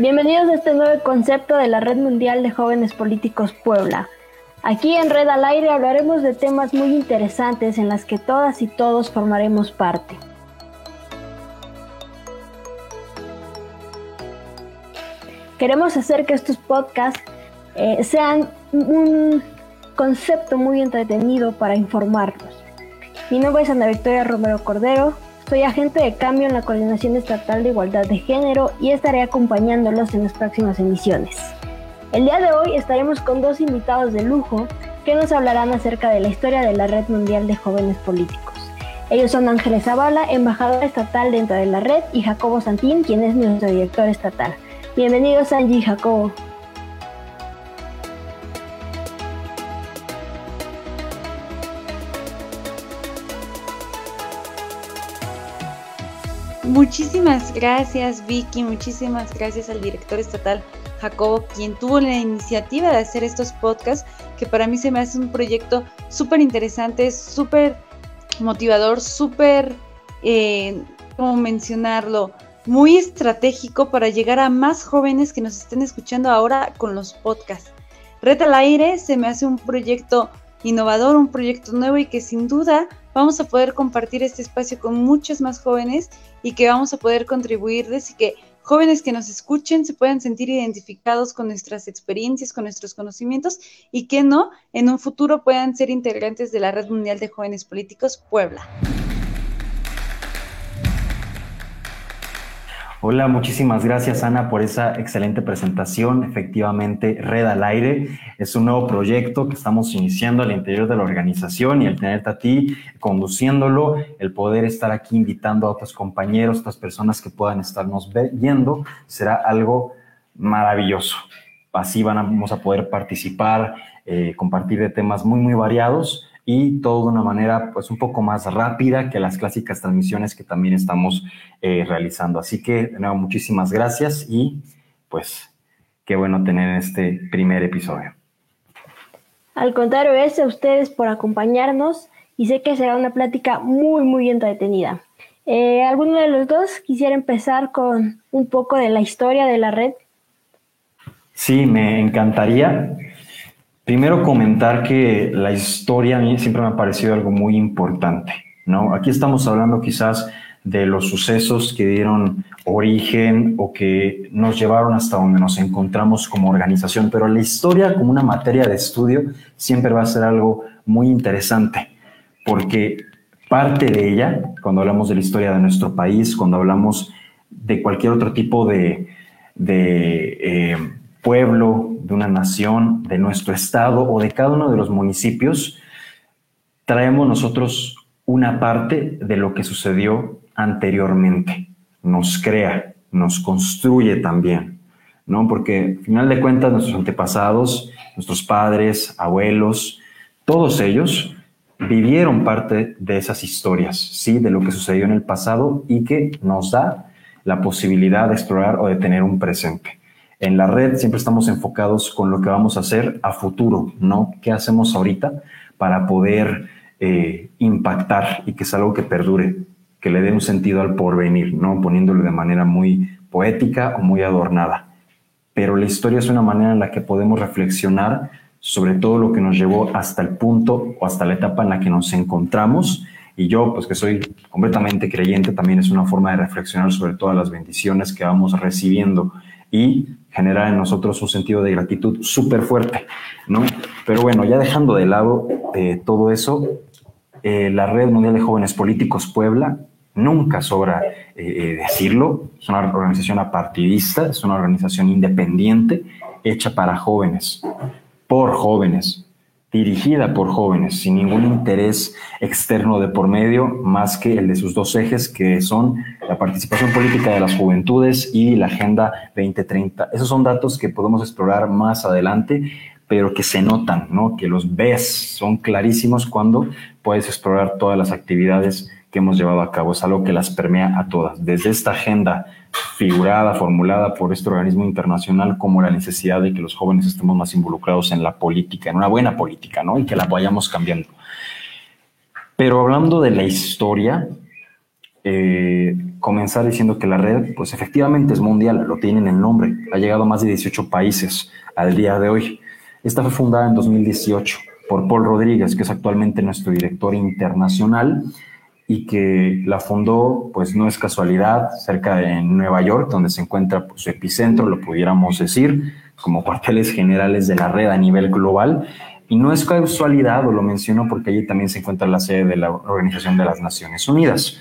Bienvenidos a este nuevo concepto de la Red Mundial de Jóvenes Políticos Puebla. Aquí en Red al Aire hablaremos de temas muy interesantes en las que todas y todos formaremos parte. Queremos hacer que estos podcasts eh, sean un concepto muy entretenido para informarnos. Mi nombre es Ana Victoria Romero Cordero, soy agente de cambio en la Coordinación Estatal de Igualdad de Género y estaré acompañándolos en las próximas emisiones. El día de hoy estaremos con dos invitados de lujo que nos hablarán acerca de la historia de la Red Mundial de Jóvenes Políticos. Ellos son Ángeles Zavala, embajador estatal dentro de la red, y Jacobo Santín, quien es nuestro director estatal. Bienvenidos Angie y Jacobo. Muchísimas gracias Vicky, muchísimas gracias al director estatal Jacobo, quien tuvo la iniciativa de hacer estos podcasts, que para mí se me hace un proyecto súper interesante, súper motivador, súper, eh, ¿cómo mencionarlo? Muy estratégico para llegar a más jóvenes que nos estén escuchando ahora con los podcasts. Red al Aire se me hace un proyecto innovador, un proyecto nuevo y que sin duda vamos a poder compartir este espacio con muchos más jóvenes y que vamos a poder contribuirles y que jóvenes que nos escuchen se puedan sentir identificados con nuestras experiencias, con nuestros conocimientos y que no, en un futuro puedan ser integrantes de la Red Mundial de Jóvenes Políticos Puebla. Hola, muchísimas gracias Ana por esa excelente presentación. Efectivamente, Red al Aire es un nuevo proyecto que estamos iniciando al interior de la organización y el tenerte a ti conduciéndolo, el poder estar aquí invitando a otros compañeros, otras personas que puedan estarnos viendo, será algo maravilloso. Así vamos a poder participar, eh, compartir de temas muy, muy variados y todo de una manera pues un poco más rápida que las clásicas transmisiones que también estamos eh, realizando. Así que de nuevo muchísimas gracias y pues qué bueno tener este primer episodio. Al contrario, es a ustedes por acompañarnos y sé que será una plática muy muy entretenida. Eh, ¿Alguno de los dos quisiera empezar con un poco de la historia de la red? Sí, me encantaría. Primero comentar que la historia a mí siempre me ha parecido algo muy importante, ¿no? Aquí estamos hablando quizás de los sucesos que dieron origen o que nos llevaron hasta donde nos encontramos como organización, pero la historia como una materia de estudio siempre va a ser algo muy interesante, porque parte de ella, cuando hablamos de la historia de nuestro país, cuando hablamos de cualquier otro tipo de, eh, pueblo, de una nación, de nuestro estado o de cada uno de los municipios, traemos nosotros una parte de lo que sucedió anteriormente. Nos crea, nos construye también, ¿no? Porque al final de cuentas nuestros antepasados, nuestros padres, abuelos, todos ellos vivieron parte de esas historias, ¿sí? De lo que sucedió en el pasado y que nos da la posibilidad de explorar o de tener un presente. En la red siempre estamos enfocados con lo que vamos a hacer a futuro, ¿no? ¿Qué hacemos ahorita para poder eh, impactar y que es algo que perdure, que le dé un sentido al porvenir, ¿no? Poniéndolo de manera muy poética o muy adornada. Pero la historia es una manera en la que podemos reflexionar sobre todo lo que nos llevó hasta el punto o hasta la etapa en la que nos encontramos. Y yo, pues que soy completamente creyente, también es una forma de reflexionar sobre todas las bendiciones que vamos recibiendo y generar en nosotros un sentido de gratitud súper fuerte, ¿no? Pero bueno, ya dejando de lado eh, todo eso, eh, la Red Mundial de Jóvenes Políticos Puebla, nunca sobra eh, decirlo, es una organización apartidista, es una organización independiente, hecha para jóvenes, por jóvenes, dirigida por jóvenes, sin ningún interés externo de por medio, más que el de sus dos ejes, que son la participación política de las juventudes y la Agenda 2030. Esos son datos que podemos explorar más adelante, pero que se notan, ¿no? que los ves, son clarísimos cuando puedes explorar todas las actividades que hemos llevado a cabo. Es algo que las permea a todas, desde esta agenda figurada, formulada por este organismo internacional como la necesidad de que los jóvenes estemos más involucrados en la política, en una buena política, ¿no? Y que la vayamos cambiando. Pero hablando de la historia, eh, comenzar diciendo que la red, pues efectivamente es mundial, lo tienen el nombre, ha llegado a más de 18 países al día de hoy. Esta fue fundada en 2018 por Paul Rodríguez, que es actualmente nuestro director internacional y que la fundó, pues no es casualidad, cerca de Nueva York, donde se encuentra pues, su epicentro, lo pudiéramos decir, como cuarteles generales de la red a nivel global. Y no es casualidad, o lo menciono porque allí también se encuentra la sede de la Organización de las Naciones Unidas.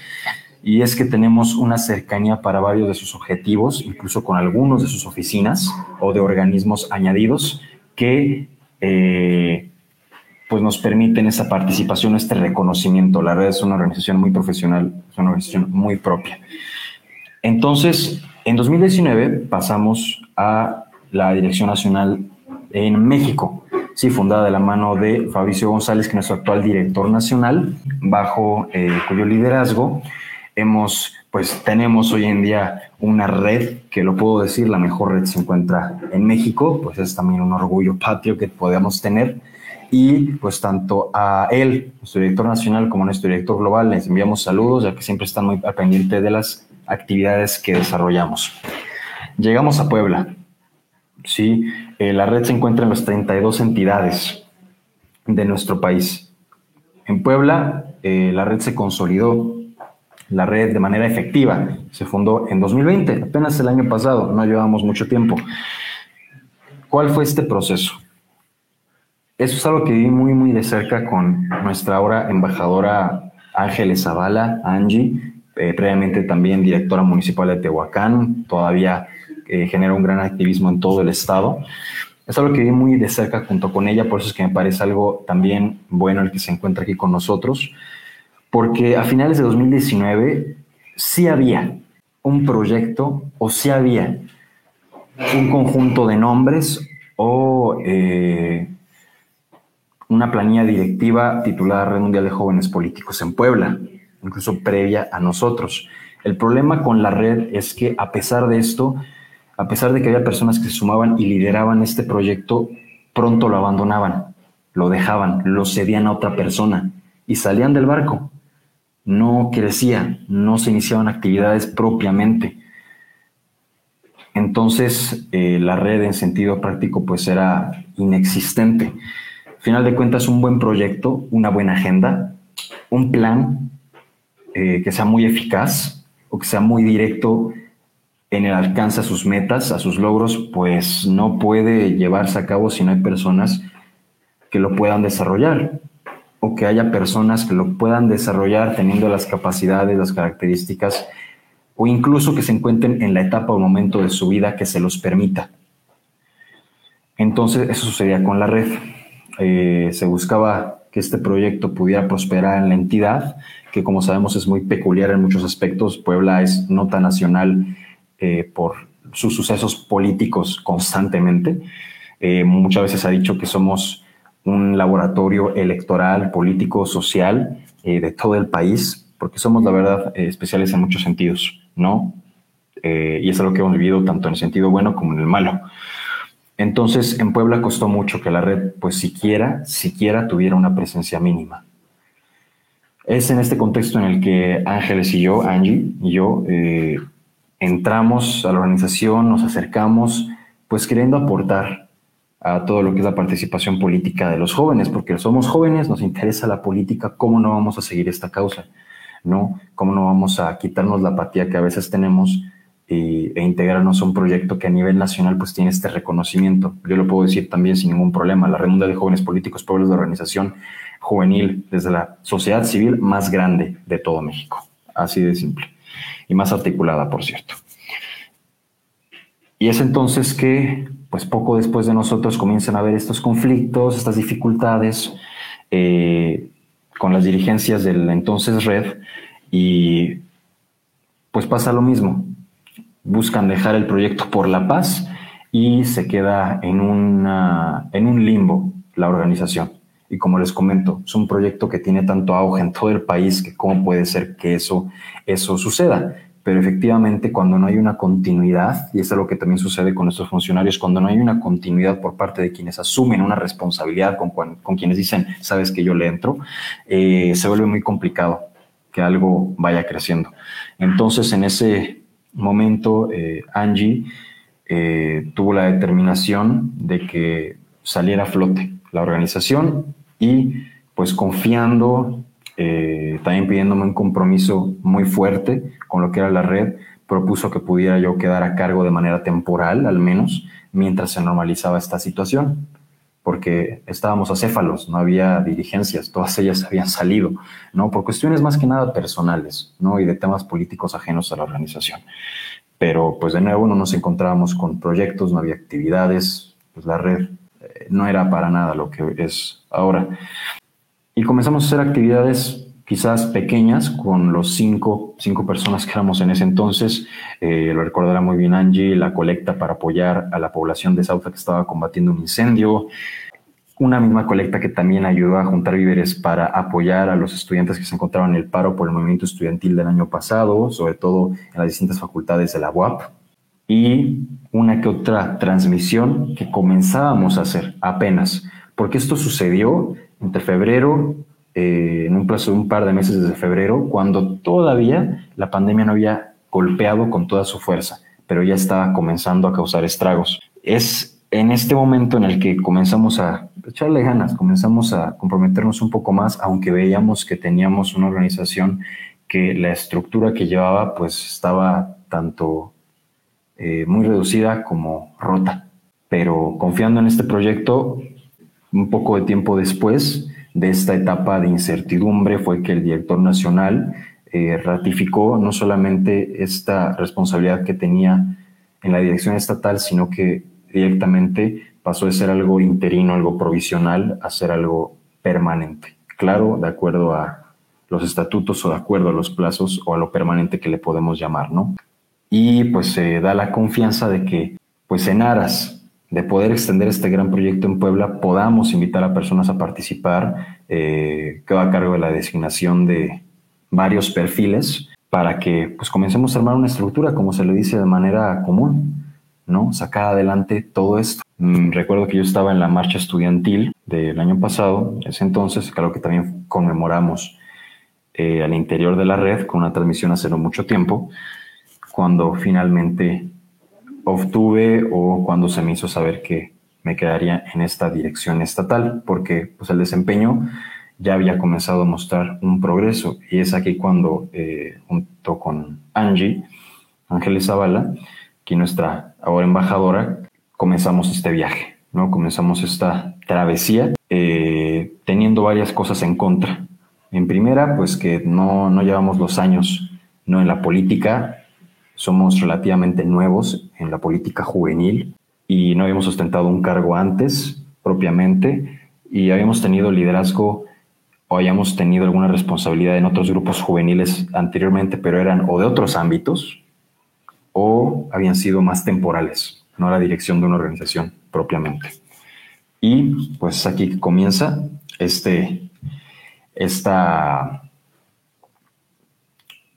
Y es que tenemos una cercanía para varios de sus objetivos, incluso con algunos de sus oficinas o de organismos añadidos que eh, pues nos permiten esa participación, este reconocimiento. La red es una organización muy profesional, es una organización muy propia. Entonces, en 2019 pasamos a la Dirección Nacional en México, sí, fundada de la mano de Fabricio González, que es nuestro actual director nacional, bajo eh, cuyo liderazgo hemos, pues tenemos hoy en día una red, que lo puedo decir, la mejor red se encuentra en México, pues es también un orgullo patrio que podemos tener y pues tanto a él, nuestro director nacional, como a nuestro director global, les enviamos saludos, ya que siempre están muy al pendiente de las actividades que desarrollamos. Llegamos a Puebla. Sí, eh, la red se encuentra en las 32 entidades de nuestro país. En Puebla, eh, la red se consolidó, la red de manera efectiva. Se fundó en 2020, apenas el año pasado, no llevamos mucho tiempo. ¿Cuál fue este proceso? Eso es algo que vi muy, muy de cerca con nuestra ahora embajadora Ángeles Zavala, Angie, eh, previamente también directora municipal de Tehuacán, todavía eh, genera un gran activismo en todo el estado. Es algo que vi muy de cerca junto con ella, por eso es que me parece algo también bueno el que se encuentra aquí con nosotros, porque a finales de 2019 sí había un proyecto o sí había un conjunto de nombres o eh, una planilla directiva titulada Red Mundial de Jóvenes Políticos en Puebla, incluso previa a nosotros. El problema con la red es que a pesar de esto, a pesar de que había personas que se sumaban y lideraban este proyecto, pronto lo abandonaban, lo dejaban, lo cedían a otra persona y salían del barco. No crecía, no se iniciaban actividades propiamente. Entonces, eh, la red en sentido práctico pues era inexistente final de cuentas, un buen proyecto, una buena agenda, un plan eh, que sea muy eficaz o que sea muy directo en el alcance a sus metas, a sus logros, pues no puede llevarse a cabo si no hay personas que lo puedan desarrollar o que haya personas que lo puedan desarrollar teniendo las capacidades, las características o incluso que se encuentren en la etapa o momento de su vida que se los permita. Entonces, eso sucedía con la red. Eh, se buscaba que este proyecto pudiera prosperar en la entidad, que como sabemos es muy peculiar en muchos aspectos. Puebla es nota nacional eh, por sus sucesos políticos constantemente. Eh, muchas veces ha dicho que somos un laboratorio electoral, político, social de todo el país, porque somos, la verdad, especiales en muchos sentidos, ¿no? y es algo que hemos vivido tanto en el sentido bueno como en el malo. Entonces, en Puebla costó mucho que la red, pues siquiera, siquiera tuviera una presencia mínima. Es en este contexto en el que Ángeles y yo, Angie y yo, eh, entramos a la organización, nos acercamos, pues queriendo aportar a todo lo que es la participación política de los jóvenes, porque somos jóvenes, nos interesa la política, ¿cómo no vamos a seguir esta causa? ¿No? ¿Cómo no vamos a quitarnos la apatía que a veces tenemos e integrarnos a un proyecto que a nivel nacional pues tiene este reconocimiento. Yo lo puedo decir también sin ningún problema. La Red de Jóvenes Políticos Pueblos de organización juvenil desde la sociedad civil más grande de todo México. Así de simple. Y más articulada, por cierto. Y es entonces que, pues poco después de nosotros comienzan a haber estos conflictos, estas dificultades eh, con las dirigencias de la entonces red y pues pasa lo mismo buscan dejar el proyecto por la paz y se queda en, una, en un limbo la organización. Y como les comento, es un proyecto que tiene tanto auge en todo el país que cómo puede ser que eso, eso suceda. Pero efectivamente, cuando no hay una continuidad, y es lo que también sucede con nuestros funcionarios, cuando no hay una continuidad por parte de quienes asumen una responsabilidad con, con quienes dicen, sabes que yo le entro, eh, se vuelve muy complicado que algo vaya creciendo. Entonces, en ese momento, eh, Angie eh, tuvo la determinación de que saliera a flote la organización y pues confiando, eh, también pidiéndome un compromiso muy fuerte con lo que era la red, propuso que pudiera yo quedar a cargo de manera temporal, al menos, mientras se normalizaba esta situación, porque estábamos acéfalos, no había dirigencias, todas ellas habían salido, ¿no? Por cuestiones más que nada personales, ¿no? Y de temas políticos ajenos a la organización. Pero, pues de nuevo, no nos encontrábamos con proyectos, no había actividades, pues la red eh, no era para nada lo que es ahora. Y comenzamos a hacer actividades quizás pequeñas con los cinco, cinco personas que éramos en ese entonces. Eh, lo recordará muy bien Angie, la colecta para apoyar a la población de Sauta que estaba combatiendo un incendio. Una misma colecta que también ayudó a juntar víveres para apoyar a los estudiantes que se encontraban en el paro por el movimiento estudiantil del año pasado, sobre todo en las distintas facultades de la UAP. Y una que otra transmisión que comenzábamos a hacer apenas, porque esto sucedió entre febrero eh, en un plazo de un par de meses desde febrero, cuando todavía la pandemia no había golpeado con toda su fuerza, pero ya estaba comenzando a causar estragos. Es en este momento en el que comenzamos a echarle ganas, comenzamos a comprometernos un poco más, aunque veíamos que teníamos una organización que la estructura que llevaba pues estaba tanto eh, muy reducida como rota. Pero confiando en este proyecto, un poco de tiempo después, de esta etapa de incertidumbre fue que el director nacional eh, ratificó no solamente esta responsabilidad que tenía en la dirección estatal, sino que directamente pasó de ser algo interino, algo provisional, a ser algo permanente. Claro, de acuerdo a los estatutos o de acuerdo a los plazos o a lo permanente que le podemos llamar, ¿no? Y pues se da la confianza de que, pues en aras de poder extender este gran proyecto en Puebla, podamos invitar a personas a participar. Eh, quedo a cargo de la designación de varios perfiles para que pues, comencemos a armar una estructura, como se le dice, de manera común, ¿no? Sacar adelante todo esto. Mm, recuerdo que yo estaba en la marcha estudiantil del año pasado, ese entonces, claro que también conmemoramos eh, al interior de la red con una transmisión hace no mucho tiempo, cuando finalmente obtuve o cuando se me hizo saber que me quedaría en esta dirección estatal, porque pues, el desempeño ya había comenzado a mostrar un progreso y es aquí cuando, eh, junto con Angie, Ángeles Zavala, que nuestra ahora embajadora, comenzamos este viaje, ¿no? Comenzamos esta travesía eh, teniendo varias cosas en contra. En primera, pues que no, no llevamos los años no en la política somos relativamente nuevos en la política juvenil y no habíamos ostentado un cargo antes propiamente y habíamos tenido liderazgo o hayamos tenido alguna responsabilidad en otros grupos juveniles anteriormente, pero eran o de otros ámbitos o habían sido más temporales, no la dirección de una organización propiamente. Y pues aquí comienza este, esta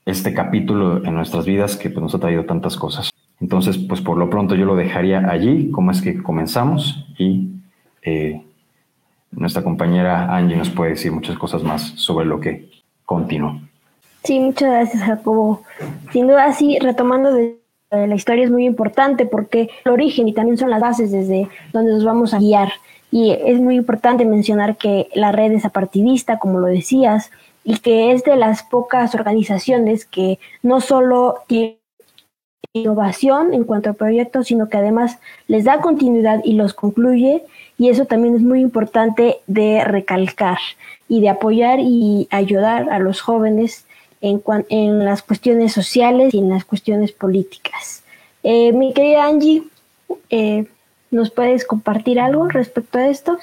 este capítulo en nuestras vidas que pues, nos ha traído tantas cosas. Entonces, pues por lo pronto yo lo dejaría allí, como es que comenzamos y eh, nuestra compañera Angie nos puede decir muchas cosas más sobre lo que continuó. Sí, muchas gracias Jacobo. Sin duda, sí, retomando de la historia es muy importante porque el origen y también son las bases desde donde nos vamos a guiar. Y es muy importante mencionar que la red es apartidista, como lo decías, y que es de las pocas organizaciones que no solo tiene innovación en cuanto a proyectos, sino que además les da continuidad y los concluye, y eso también es muy importante de recalcar y de apoyar y ayudar a los jóvenes en, en las cuestiones sociales y en las cuestiones políticas. Eh, mi querida Angie, eh, ¿nos puedes compartir algo respecto a esto?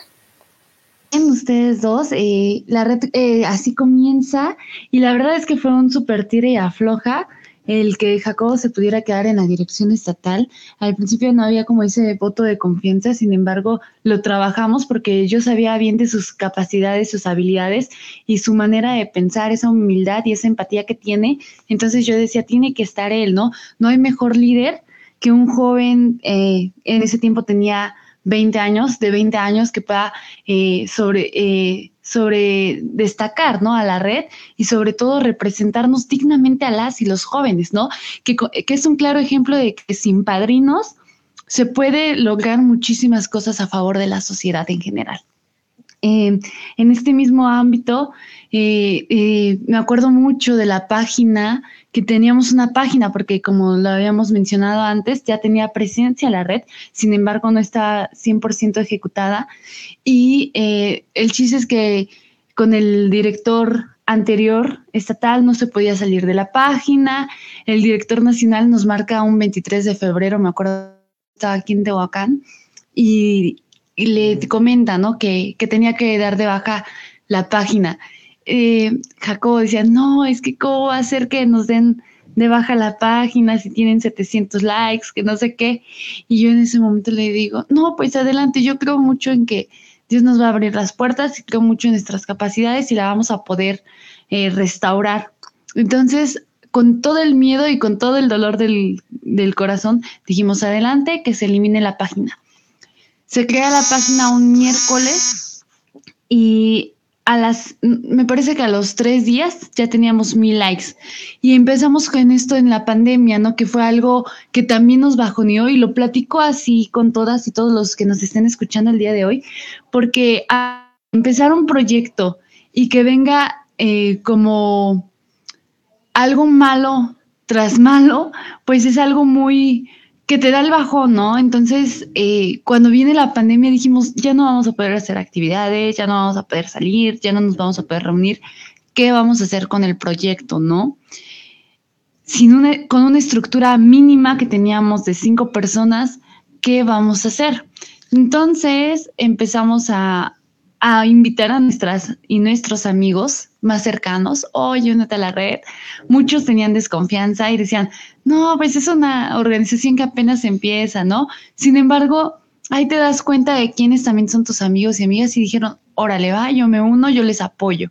Ustedes dos, eh, la eh, así comienza y la verdad es que fue un super tire y afloja el que Jacobo se pudiera quedar en la dirección estatal. Al principio no había como ese voto de confianza, sin embargo lo trabajamos porque yo sabía bien de sus capacidades, sus habilidades y su manera de pensar, esa humildad y esa empatía que tiene. Entonces yo decía, tiene que estar él, ¿no? No hay mejor líder que un joven, eh, en ese tiempo tenía 20 años, de 20 años que pueda eh, sobre, eh, sobre destacar, ¿no? A la red y sobre todo representarnos dignamente a las y los jóvenes, ¿no? Que, que es un claro ejemplo de que sin padrinos se puede lograr muchísimas cosas a favor de la sociedad en general. Eh, en este mismo ámbito, eh, eh, me acuerdo mucho de la página, que teníamos una página, porque como lo habíamos mencionado antes, ya tenía presencia la red, sin embargo no está 100% ejecutada. Y el chiste es que con el director anterior estatal no se podía salir de la página, el director nacional nos marca un 23 de febrero, me acuerdo, estaba aquí en Tehuacán, y, y le comenta, ¿no? Que, tenía que dar de baja la página. Eh, Jacobo decía, no, es que cómo va a ser que nos den de baja la página si tienen 700 likes, que no sé qué. Y yo en ese momento le digo, no, pues adelante, yo creo mucho en que Dios nos va a abrir las puertas y creo mucho en nuestras capacidades y la vamos a poder eh, restaurar. Entonces, con todo el miedo y con todo el dolor del, del corazón, dijimos adelante, que se elimine la página. Se crea la página un miércoles y a las, me parece que a los tres días ya teníamos mil likes. Y empezamos con esto en la pandemia, ¿no? Que fue algo que también nos bajoneó y lo platico así con todas y todos los que nos estén escuchando el día de hoy, porque a empezar un proyecto y que venga eh, como algo malo tras malo, pues es algo muy, que te da el bajón, ¿no? Entonces, eh, cuando viene la pandemia dijimos, ya no vamos a poder hacer actividades, ya no vamos a poder salir, ya no nos vamos a poder reunir. ¿Qué vamos a hacer con el proyecto, no? Sin una, con una estructura mínima que teníamos de cinco personas, ¿qué vamos a hacer? Entonces empezamos a, a invitar a nuestras y nuestros amigos más cercanos, oye, únete a la red. Muchos tenían desconfianza y decían, no, pues es una organización que apenas empieza, ¿no? Sin embargo, ahí te das cuenta de quiénes también son tus amigos y amigas y dijeron, órale, va, yo me uno, yo les apoyo.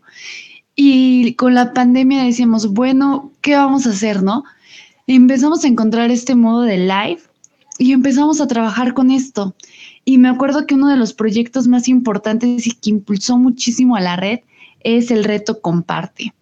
Y con la pandemia decíamos, bueno, ¿qué vamos a hacer, no? empezamos a encontrar este modo de live y empezamos a trabajar con esto. Y me acuerdo que uno de los proyectos más importantes y que impulsó muchísimo a la red es el reto Comparte.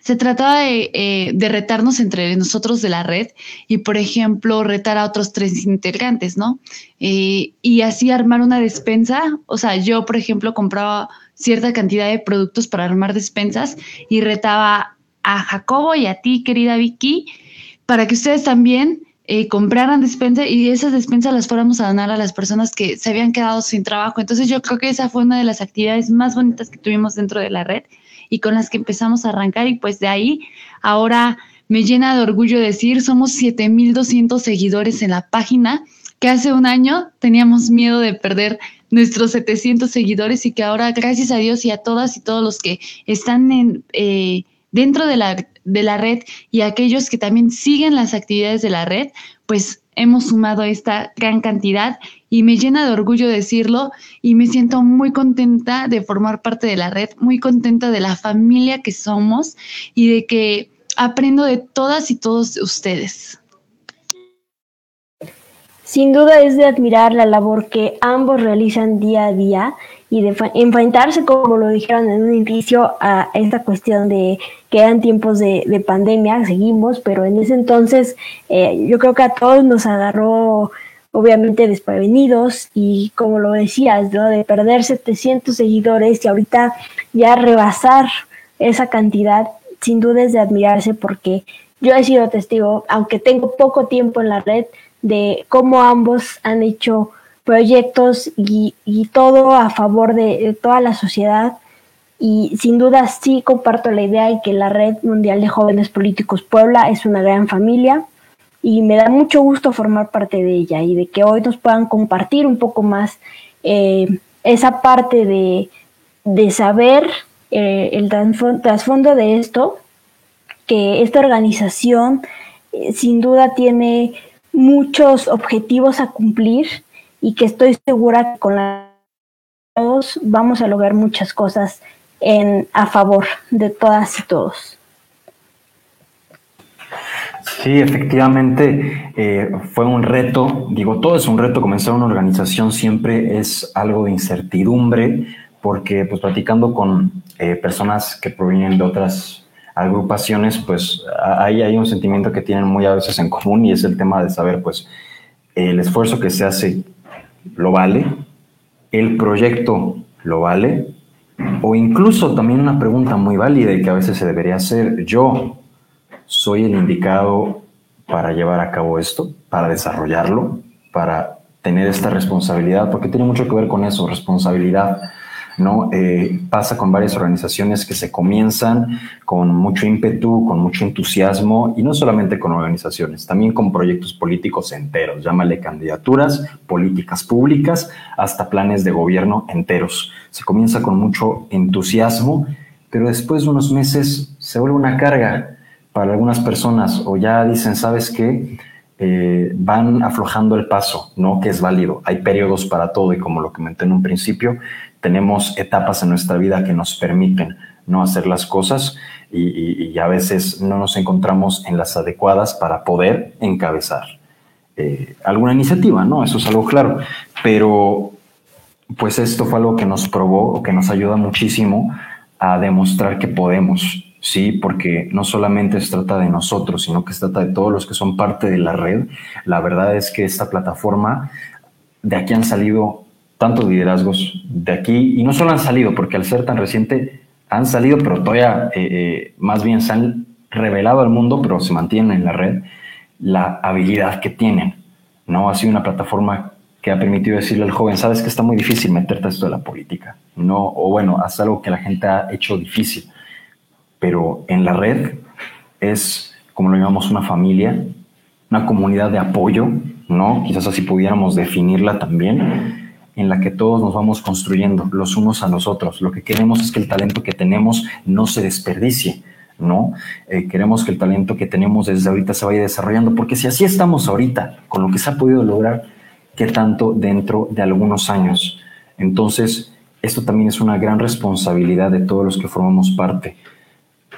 Se trataba de, eh, retarnos entre nosotros de la red y, por ejemplo, retar a otros tres integrantes, ¿no? Eh, y así armar una despensa. O sea, yo, por ejemplo, compraba cierta cantidad de productos para armar despensas y retaba a Jacobo y a ti, querida Vicky, para que ustedes también eh, compraran despensa y esas despensas las fuéramos a donar a las personas que se habían quedado sin trabajo. Entonces yo creo que esa fue una de las actividades más bonitas que tuvimos dentro de la red y con las que empezamos a arrancar y pues de ahí ahora me llena de orgullo decir somos 7200 seguidores en la página que hace un año teníamos miedo de perder nuestros 700 seguidores y que ahora gracias a Dios y a todas y todos los que están en, eh, dentro de la de la red y aquellos que también siguen las actividades de la red, pues hemos sumado esta gran cantidad y me llena de orgullo decirlo y me siento muy contenta de formar parte de la red, muy contenta de la familia que somos y de que aprendo de todas y todos ustedes. Sin duda es de admirar la labor que ambos realizan día a día y de enfrentarse, como lo dijeron en un inicio, a esta cuestión de que eran tiempos de, pandemia, seguimos, pero en ese entonces eh, yo creo que a todos nos agarró obviamente desprevenidos y como lo decías, de perder 700 seguidores y ahorita ya rebasar esa cantidad, sin duda es de admirarse porque yo he sido testigo, aunque tengo poco tiempo en la red, de cómo ambos han hecho proyectos y, todo a favor de, toda la sociedad. Y sin duda sí comparto la idea de que la Red Mundial de Jóvenes Políticos Puebla es una gran familia y me da mucho gusto formar parte de ella y de que hoy nos puedan compartir un poco más eh, esa parte de, saber eh, el trasfondo de esto, que esta organización eh, sin duda tiene muchos objetivos a cumplir y que estoy segura que con la todos vamos a lograr muchas cosas en, a favor de todas y todos. Sí, efectivamente eh, fue un reto. Digo, todo es un reto. Comenzar una organización siempre es algo de incertidumbre, porque pues platicando con eh, personas que provienen de otras agrupaciones, pues ahí hay un sentimiento que tienen muy a veces en común y es el tema de saber, pues, el esfuerzo que se hace lo vale, el proyecto lo vale, o incluso también una pregunta muy válida y que a veces se debería hacer, yo soy el indicado para llevar a cabo esto, para desarrollarlo, para tener esta responsabilidad, porque tiene mucho que ver con eso, responsabilidad. ¿No? Eh, pasa con varias organizaciones que se comienzan con mucho ímpetu, con mucho entusiasmo, y no solamente con organizaciones, también con proyectos políticos enteros, llámale candidaturas, políticas públicas, hasta planes de gobierno enteros. Se comienza con mucho entusiasmo, pero después de unos meses se vuelve una carga para algunas personas o ya dicen, ¿sabes qué? Eh, van aflojando el paso, ¿no? Que es válido. Hay periodos para todo y como lo comenté en un principio, tenemos etapas en nuestra vida que nos permiten no hacer las cosas y, a veces no nos encontramos en las adecuadas para poder encabezar eh, alguna iniciativa, ¿no? Eso es algo claro. Pero pues esto fue algo que nos probó, que nos ayuda muchísimo a demostrar que podemos, ¿sí? Porque no solamente se trata de nosotros, sino que se trata de todos los que son parte de la red. La verdad es que esta plataforma, de aquí han salido tantos liderazgos, de aquí, y no solo han salido, porque al ser tan reciente, han salido, pero todavía eh, eh, más bien se han revelado al mundo, pero se mantienen en la red, la habilidad que tienen, ¿no? Ha sido una plataforma que ha permitido decirle al joven, sabes que está muy difícil meterte a esto de la política, ¿no? O bueno, haz algo que la gente ha hecho difícil pero en la red es, como lo llamamos, una familia, una comunidad de apoyo, ¿no? Quizás así pudiéramos definirla también, en la que todos nos vamos construyendo los unos a los otros. Lo que queremos es que el talento que tenemos no se desperdicie, ¿no? Eh, queremos que el talento que tenemos desde ahorita se vaya desarrollando, porque si así estamos ahorita, con lo que se ha podido lograr, ¿qué tanto dentro de algunos años? Entonces, esto también es una gran responsabilidad de todos los que formamos parte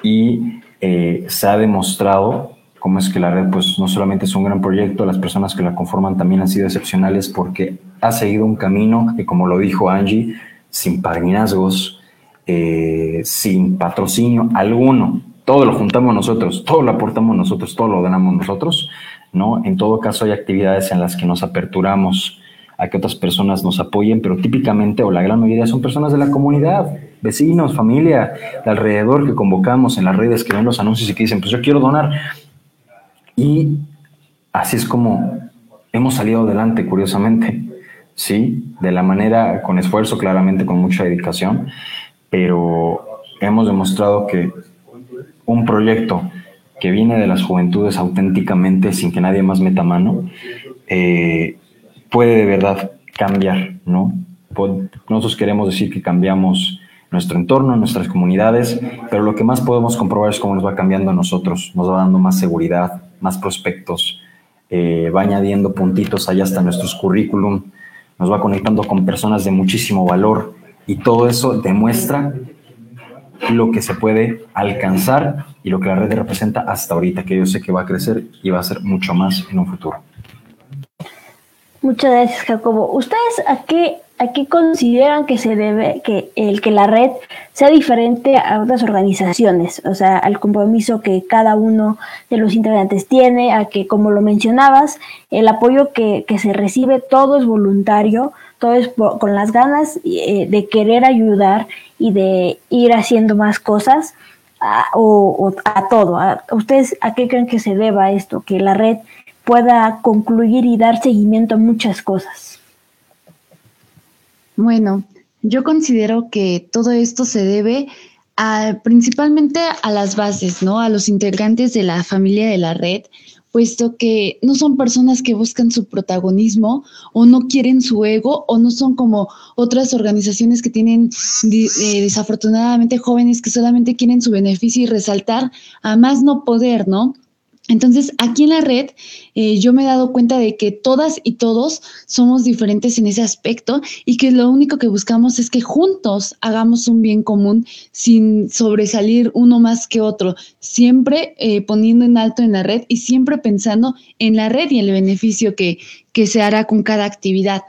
y eh, se ha demostrado cómo es que la red pues no solamente es un gran proyecto, las personas que la conforman también han sido excepcionales porque ha seguido un camino que como lo dijo Angie, sin padrinazgos, eh, sin patrocinio alguno, todo lo juntamos nosotros, todo lo aportamos nosotros, todo lo ganamos nosotros, ¿no? En todo caso hay actividades en las que nos aperturamos a que otras personas nos apoyen, pero típicamente o la gran mayoría son personas de la comunidad, vecinos, familia, de alrededor que convocamos en las redes, que ven los anuncios y que dicen, pues yo quiero donar. Y así es como hemos salido adelante, curiosamente, ¿sí? De la manera, con esfuerzo, claramente, con mucha dedicación, pero hemos demostrado que un proyecto que viene de las juventudes auténticamente, sin que nadie más meta mano, eh, puede de verdad cambiar, ¿no? Nosotros queremos decir que cambiamos nuestro entorno, nuestras comunidades, pero lo que más podemos comprobar es cómo nos va cambiando a nosotros, nos va dando más seguridad, más prospectos, eh, va añadiendo puntitos allá hasta nuestros currículum, nos va conectando con personas de muchísimo valor y todo eso demuestra lo que se puede alcanzar y lo que la red representa hasta ahorita, que yo sé que va a crecer y va a ser mucho más en un futuro. Muchas gracias, Jacobo. ¿Ustedes a qué, a qué consideran que se debe que el que la red sea diferente a otras organizaciones? O sea, al compromiso que cada uno de los integrantes tiene, a que, como lo mencionabas, el apoyo que, se recibe todo es voluntario, todo es con las ganas eh, de querer ayudar y de ir haciendo más cosas. A, o, a todo. ¿Ustedes a qué creen que se deba esto? Que la red pueda concluir y dar seguimiento a muchas cosas. Bueno, yo considero que todo esto se debe a, principalmente a las bases, ¿no? A los integrantes de la familia de la red, puesto que no son personas que buscan su protagonismo o no quieren su ego o no son como otras organizaciones que tienen eh, desafortunadamente jóvenes que solamente quieren su beneficio y resaltar a más no poder, ¿no? Entonces, aquí en la red eh, yo me he dado cuenta de que todas y todos somos diferentes en ese aspecto y que lo único que buscamos es que juntos hagamos un bien común sin sobresalir uno más que otro, siempre eh, poniendo en alto en la red y siempre pensando en la red y en el beneficio que, que se hará con cada actividad.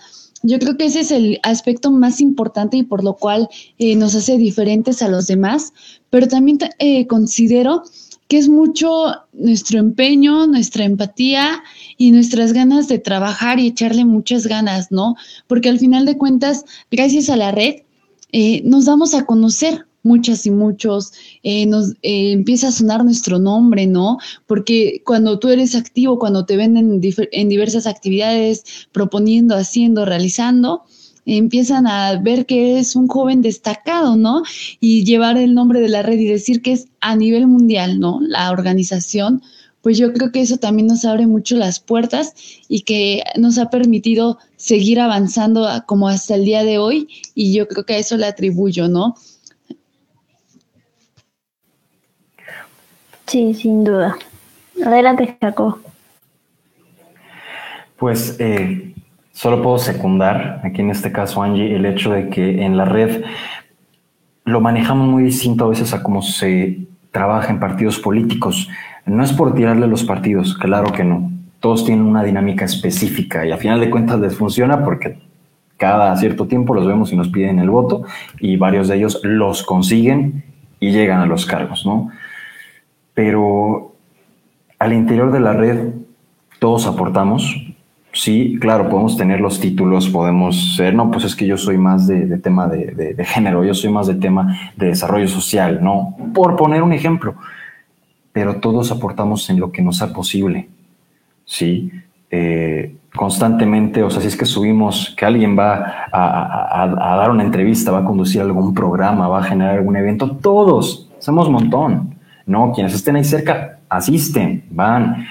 Yo creo que ese es el aspecto más importante y por lo cual eh, nos hace diferentes a los demás, pero también considero que es mucho nuestro empeño, nuestra empatía y nuestras ganas de trabajar y echarle muchas ganas, ¿no? Porque al final de cuentas, gracias a la red, eh, nos damos a conocer muchas y muchos, eh, nos eh, empieza a sonar nuestro nombre, ¿no? Porque cuando tú eres activo, cuando te ven en, en diversas actividades, proponiendo, haciendo, realizando, empiezan a ver que es un joven destacado, ¿no? Y llevar el nombre de la red y decir que es a nivel mundial, ¿no? La organización, pues yo creo que eso también nos abre mucho las puertas y que nos ha permitido seguir avanzando como hasta el día de hoy y yo creo que a eso le atribuyo, ¿no? Sí, sin duda. Adelante, Jacob. Pues eh, Solo puedo secundar, aquí en este caso Angie, el hecho de que en la red lo manejamos muy distinto a veces a cómo se trabaja en partidos políticos. No es por tirarle los partidos, claro que no. Todos tienen una dinámica específica y a final de cuentas les funciona porque cada cierto tiempo los vemos y nos piden el voto y varios de ellos los consiguen y llegan a los cargos, ¿no? Pero al interior de la red todos aportamos, Sí, claro, podemos tener los títulos, podemos ser, no, pues es que yo soy más de, tema de, género, yo soy más de tema de desarrollo social, ¿no? Por poner un ejemplo, pero todos aportamos en lo que nos sea posible, ¿sí? Eh, constantemente, o sea, si es que subimos que alguien va a, dar una entrevista, va a conducir algún programa, va a generar algún evento, todos, somos un montón, ¿no? Quienes estén ahí cerca, asisten, van.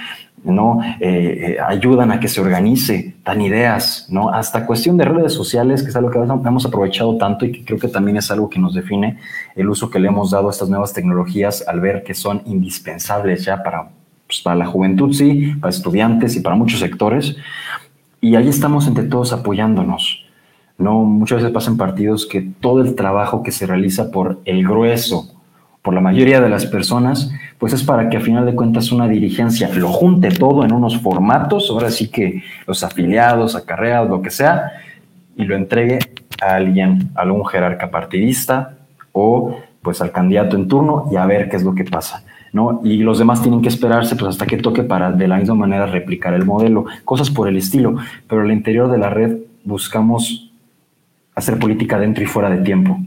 ¿No? Eh, eh, ayudan a que se organice, dan ideas, ¿no? Hasta cuestión de redes sociales, que es algo que hemos aprovechado tanto y que creo que también es algo que nos define el uso que le hemos dado a estas nuevas tecnologías al ver que son indispensables ya para, pues, para la juventud, sí, para estudiantes y para muchos sectores. Y ahí estamos entre todos apoyándonos. ¿no? Muchas veces pasan partidos que todo el trabajo que se realiza por el grueso, por la mayoría de las personas, pues es para que a final de cuentas una dirigencia lo junte todo en unos formatos, ahora sí que los afiliados, acarreados, lo que sea, y lo entregue a alguien, a algún jerarca partidista o pues al candidato en turno y a ver qué es lo que pasa. ¿no? Y los demás tienen que esperarse pues hasta que toque para de la misma manera replicar el modelo, cosas por el estilo, pero al interior de la red buscamos hacer política dentro y fuera de tiempo,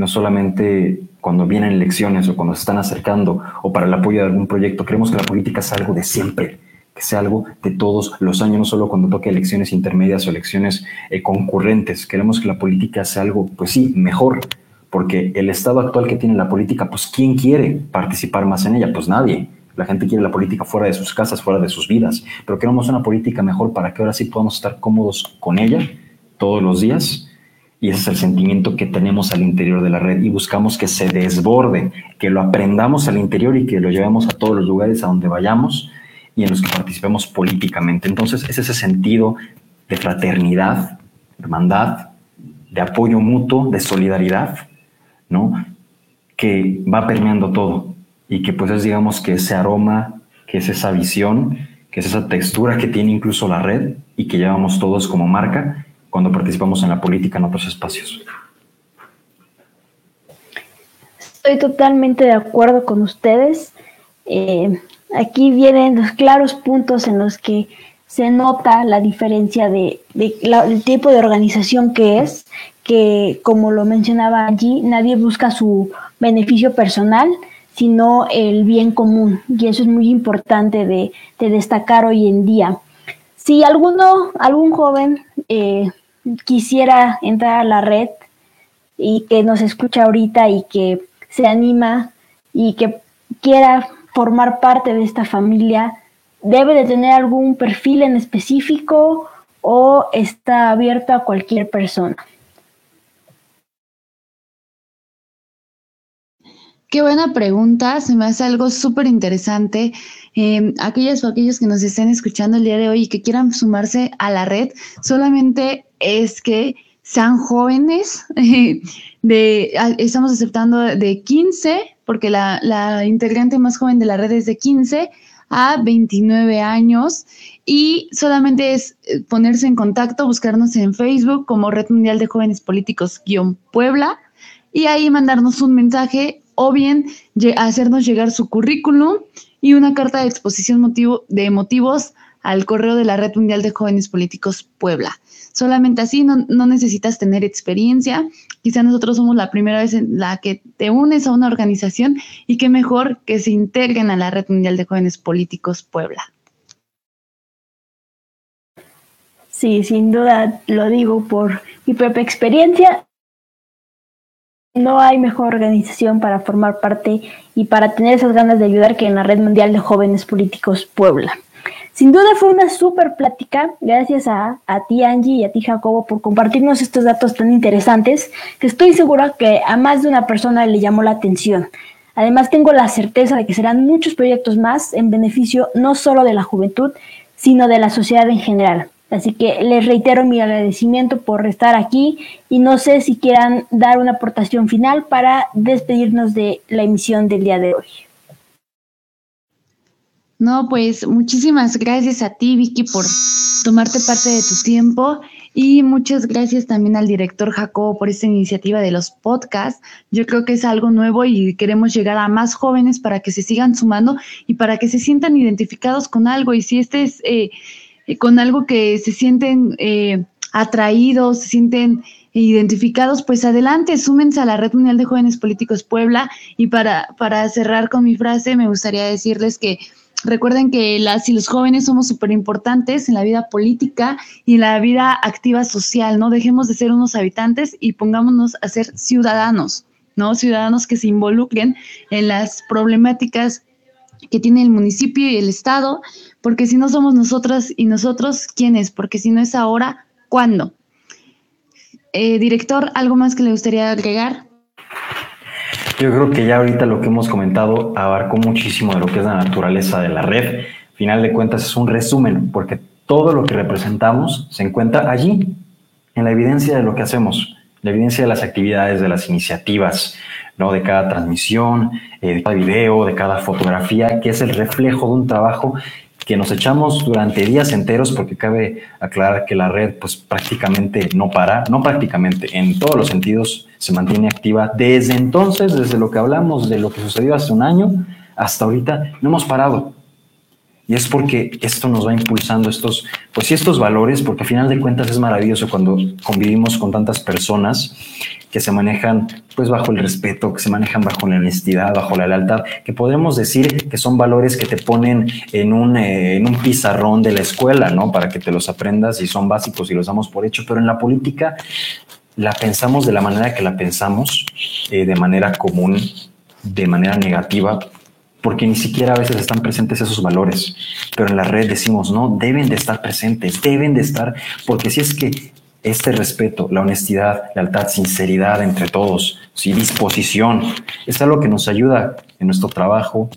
no solamente cuando vienen elecciones o cuando se están acercando o para el apoyo de algún proyecto. Creemos que la política es algo de siempre, que sea algo de todos los años, no solo cuando toque elecciones intermedias o elecciones eh, concurrentes. Queremos que la política sea algo, pues sí, mejor, porque el estado actual que tiene la política, pues ¿quién quiere participar más en ella? Pues nadie. La gente quiere la política fuera de sus casas, fuera de sus vidas, pero queremos una política mejor para que ahora sí podamos estar cómodos con ella todos los días y ese es el sentimiento que tenemos al interior de la red y buscamos que se desborde, que lo aprendamos al interior y que lo llevemos a todos los lugares a donde vayamos y en los que participemos políticamente. Entonces es ese sentido de fraternidad, hermandad, de apoyo mutuo, de solidaridad, ¿no? Que va permeando todo y que pues es digamos que ese aroma, que es esa visión, que es esa textura que tiene incluso la red y que llevamos todos como marca cuando participamos en la política en otros espacios. Estoy totalmente de acuerdo con ustedes. Eh, aquí vienen los claros puntos en los que se nota la diferencia de, el tipo de organización que es, que como lo mencionaba allí, nadie busca su beneficio personal, sino el bien común. Y eso es muy importante de, destacar hoy en día. Si alguno, algún joven eh, quisiera entrar a la red y que nos escucha ahorita y que se anima y que quiera formar parte de esta familia, debe de tener algún perfil en específico o está abierto a cualquier persona. Qué buena pregunta, se me hace algo súper interesante. Eh, aquellas o aquellos que nos estén escuchando el día de hoy y que quieran sumarse a la red, solamente es que sean jóvenes. de, estamos aceptando de 15, porque la, la integrante más joven de la red es de 15 a 29 años y solamente es eh, ponerse en contacto, buscarnos en Facebook como Red Mundial de Jóvenes Políticos-Puebla y ahí mandarnos un mensaje o bien hacernos llegar su currículum y una carta de exposición motivo, de motivos al correo de la Red Mundial de Jóvenes Políticos Puebla. Solamente así no, no, necesitas tener experiencia. Quizá nosotros somos la primera vez en la que te unes a una organización y qué mejor que se integren a la Red Mundial de Jóvenes Políticos Puebla. Sí, sin duda lo digo por mi propia experiencia no hay mejor organización para formar parte y para tener esas ganas de ayudar que en la Red Mundial de Jóvenes Políticos Puebla. Sin duda fue una súper plática. Gracias a, a, ti, Angie, y a ti, Jacobo, por compartirnos estos datos tan interesantes que estoy segura que a más de una persona le llamó la atención. Además, tengo la certeza de que serán muchos proyectos más en beneficio no solo de la juventud, sino de la sociedad en general. Así que les reitero mi agradecimiento por estar aquí y no sé si quieran dar una aportación final para despedirnos de la emisión del día de hoy. No, pues muchísimas gracias a ti, Vicky, por tomarte parte de tu tiempo y muchas gracias también al director Jacobo por esta iniciativa de los podcasts. Yo creo que es algo nuevo y queremos llegar a más jóvenes para que se sigan sumando y para que se sientan identificados con algo. Y si este es... Eh, con algo que se sienten eh, atraídos, se sienten identificados, pues adelante, súmense a la Red Mundial de Jóvenes Políticos Puebla. Y para, para cerrar con mi frase, me gustaría decirles que recuerden que las y los jóvenes somos súper importantes en la vida política y en la vida activa social, ¿no? Dejemos de ser unos habitantes y pongámonos a ser ciudadanos, ¿no? Ciudadanos que se involucren en las problemáticas que tiene el municipio y el Estado, porque si no somos nosotras y nosotros, ¿quién es? Porque si no es ahora, ¿cuándo? Eh, director, ¿algo más que le gustaría agregar? Yo creo que ya ahorita lo que hemos comentado abarcó muchísimo de lo que es la naturaleza de la red. Final de cuentas es un resumen, porque todo lo que representamos se encuentra allí, en la evidencia de lo que hacemos, la evidencia de las actividades, de las iniciativas, ¿no? de cada transmisión, eh, de cada video, de cada fotografía, que es el reflejo de un trabajo que nos echamos durante días enteros, porque cabe aclarar que la red pues prácticamente no para, no prácticamente, en todos los sentidos se mantiene activa desde entonces, desde lo que hablamos de lo que sucedió hace un año hasta ahorita, no hemos parado. Y es porque esto nos va impulsando estos, pues sí, estos valores, porque al final de cuentas es maravilloso cuando convivimos con tantas personas que se manejan pues bajo el respeto, que se manejan bajo la honestidad, bajo la lealtad, que podemos decir que son valores que te ponen en un, eh, en un pizarrón de la escuela, ¿no? Para que te los aprendas y son básicos y los damos por hecho, pero en la política la pensamos de la manera que la pensamos, eh, de manera común, de manera negativa, porque ni siquiera a veces están presentes esos valores, pero en la red decimos, no, deben de estar presentes, deben de estar, porque si es que este respeto, la honestidad, lealtad, sinceridad entre todos, y disposición, es algo que nos ayuda en nuestro trabajo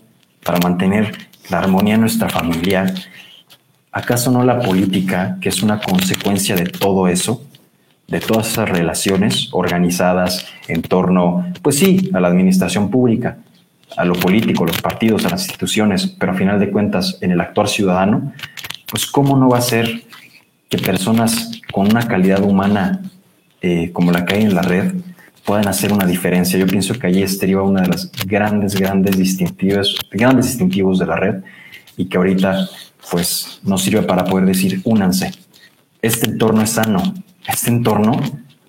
para mantener la armonía en nuestra familia. ¿Acaso no la política, que es una consecuencia de todo eso, de todas esas relaciones organizadas en torno, pues sí, a la administración pública, a lo político, a los partidos, a las instituciones, pero a final de cuentas en el actuar ciudadano, pues cómo no va a ser que personas con una calidad humana eh, como la que hay en la red puedan hacer una diferencia. Yo pienso que allí estaría una de las grandes, grandes distintivos, grandes distintivos de la red y que ahorita pues nos sirve para poder decir, únanse. Este entorno es sano, este entorno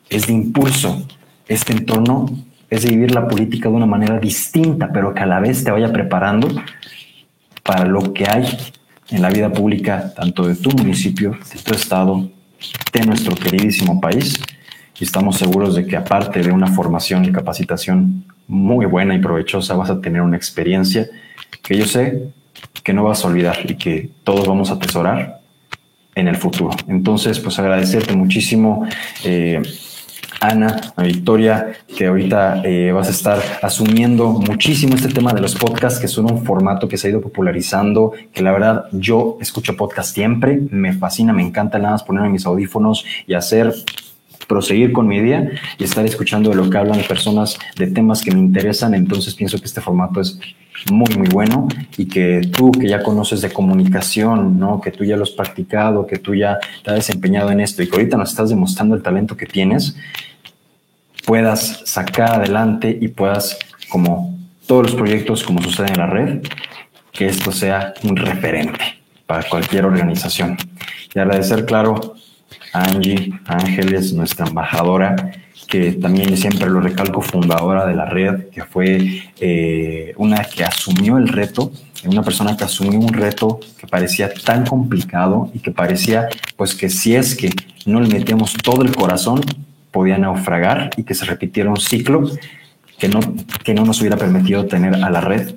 es de impulso, este entorno es vivir la política de una manera distinta, pero que a la vez te vaya preparando para lo que hay en la vida pública, tanto de tu municipio, de tu estado, de nuestro queridísimo país. Y estamos seguros de que aparte de una formación y capacitación muy buena y provechosa, vas a tener una experiencia que yo sé que no vas a olvidar y que todos vamos a atesorar en el futuro. Entonces, pues agradecerte muchísimo. Eh, Ana, a Victoria, que ahorita eh, vas a estar asumiendo muchísimo este tema de los podcasts, que son un formato que se ha ido popularizando, que la verdad yo escucho podcast siempre, me fascina, me encanta nada más ponerme mis audífonos y hacer proseguir con mi día y estar escuchando de lo que hablan personas de temas que me interesan. Entonces pienso que este formato es muy, muy bueno y que tú que ya conoces de comunicación, ¿no? que tú ya lo has practicado, que tú ya te has desempeñado en esto y que ahorita nos estás demostrando el talento que tienes, puedas sacar adelante y puedas, como todos los proyectos como sucede en la red, que esto sea un referente para cualquier organización. Y agradecer, claro, a Angie Ángeles, nuestra embajadora, que también siempre lo recalco, fundadora de la red, que fue eh, una que asumió el reto, una persona que asumió un reto que parecía tan complicado y que parecía pues que si es que no le metíamos todo el corazón, podía naufragar y que se repitiera un ciclo que no, que no nos hubiera permitido tener a la red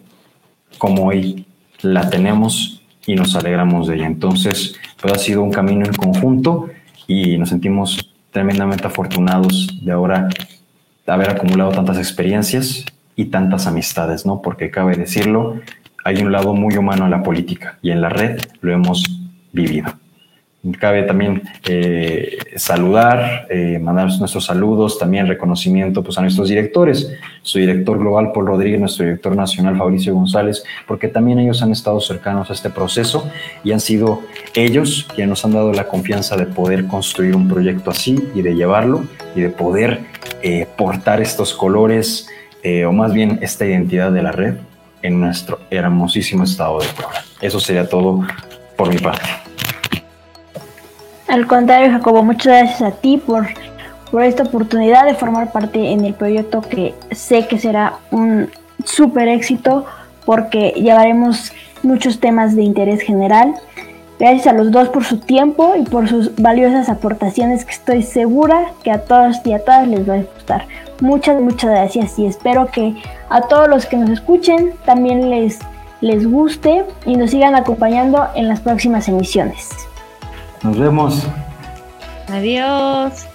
como hoy la tenemos y nos alegramos de ella. Entonces, pues ha sido un camino en conjunto y nos sentimos tremendamente afortunados de ahora haber acumulado tantas experiencias y tantas amistades, ¿no? Porque cabe decirlo, hay un lado muy humano en la política y en la red lo hemos vivido. Cabe también eh, saludar, eh, mandar nuestros saludos, también reconocimiento pues, a nuestros directores, su director global Paul Rodríguez, nuestro director nacional Fabricio González, porque también ellos han estado cercanos a este proceso y han sido ellos quienes nos han dado la confianza de poder construir un proyecto así y de llevarlo y de poder eh, portar estos colores o más bien esta identidad de la red en nuestro hermosísimo estado de Puebla. Eso sería todo por mi parte. Al contrario, Jacobo, muchas gracias a ti por, por esta oportunidad de formar parte en el proyecto que sé que será un súper éxito porque llevaremos muchos temas de interés general. Gracias a los dos por su tiempo y por sus valiosas aportaciones que estoy segura que a todos y a todas les va a gustar. Muchas, muchas gracias y espero que a todos los que nos escuchen también les, les guste y nos sigan acompañando en las próximas emisiones. Nos vemos. Adiós.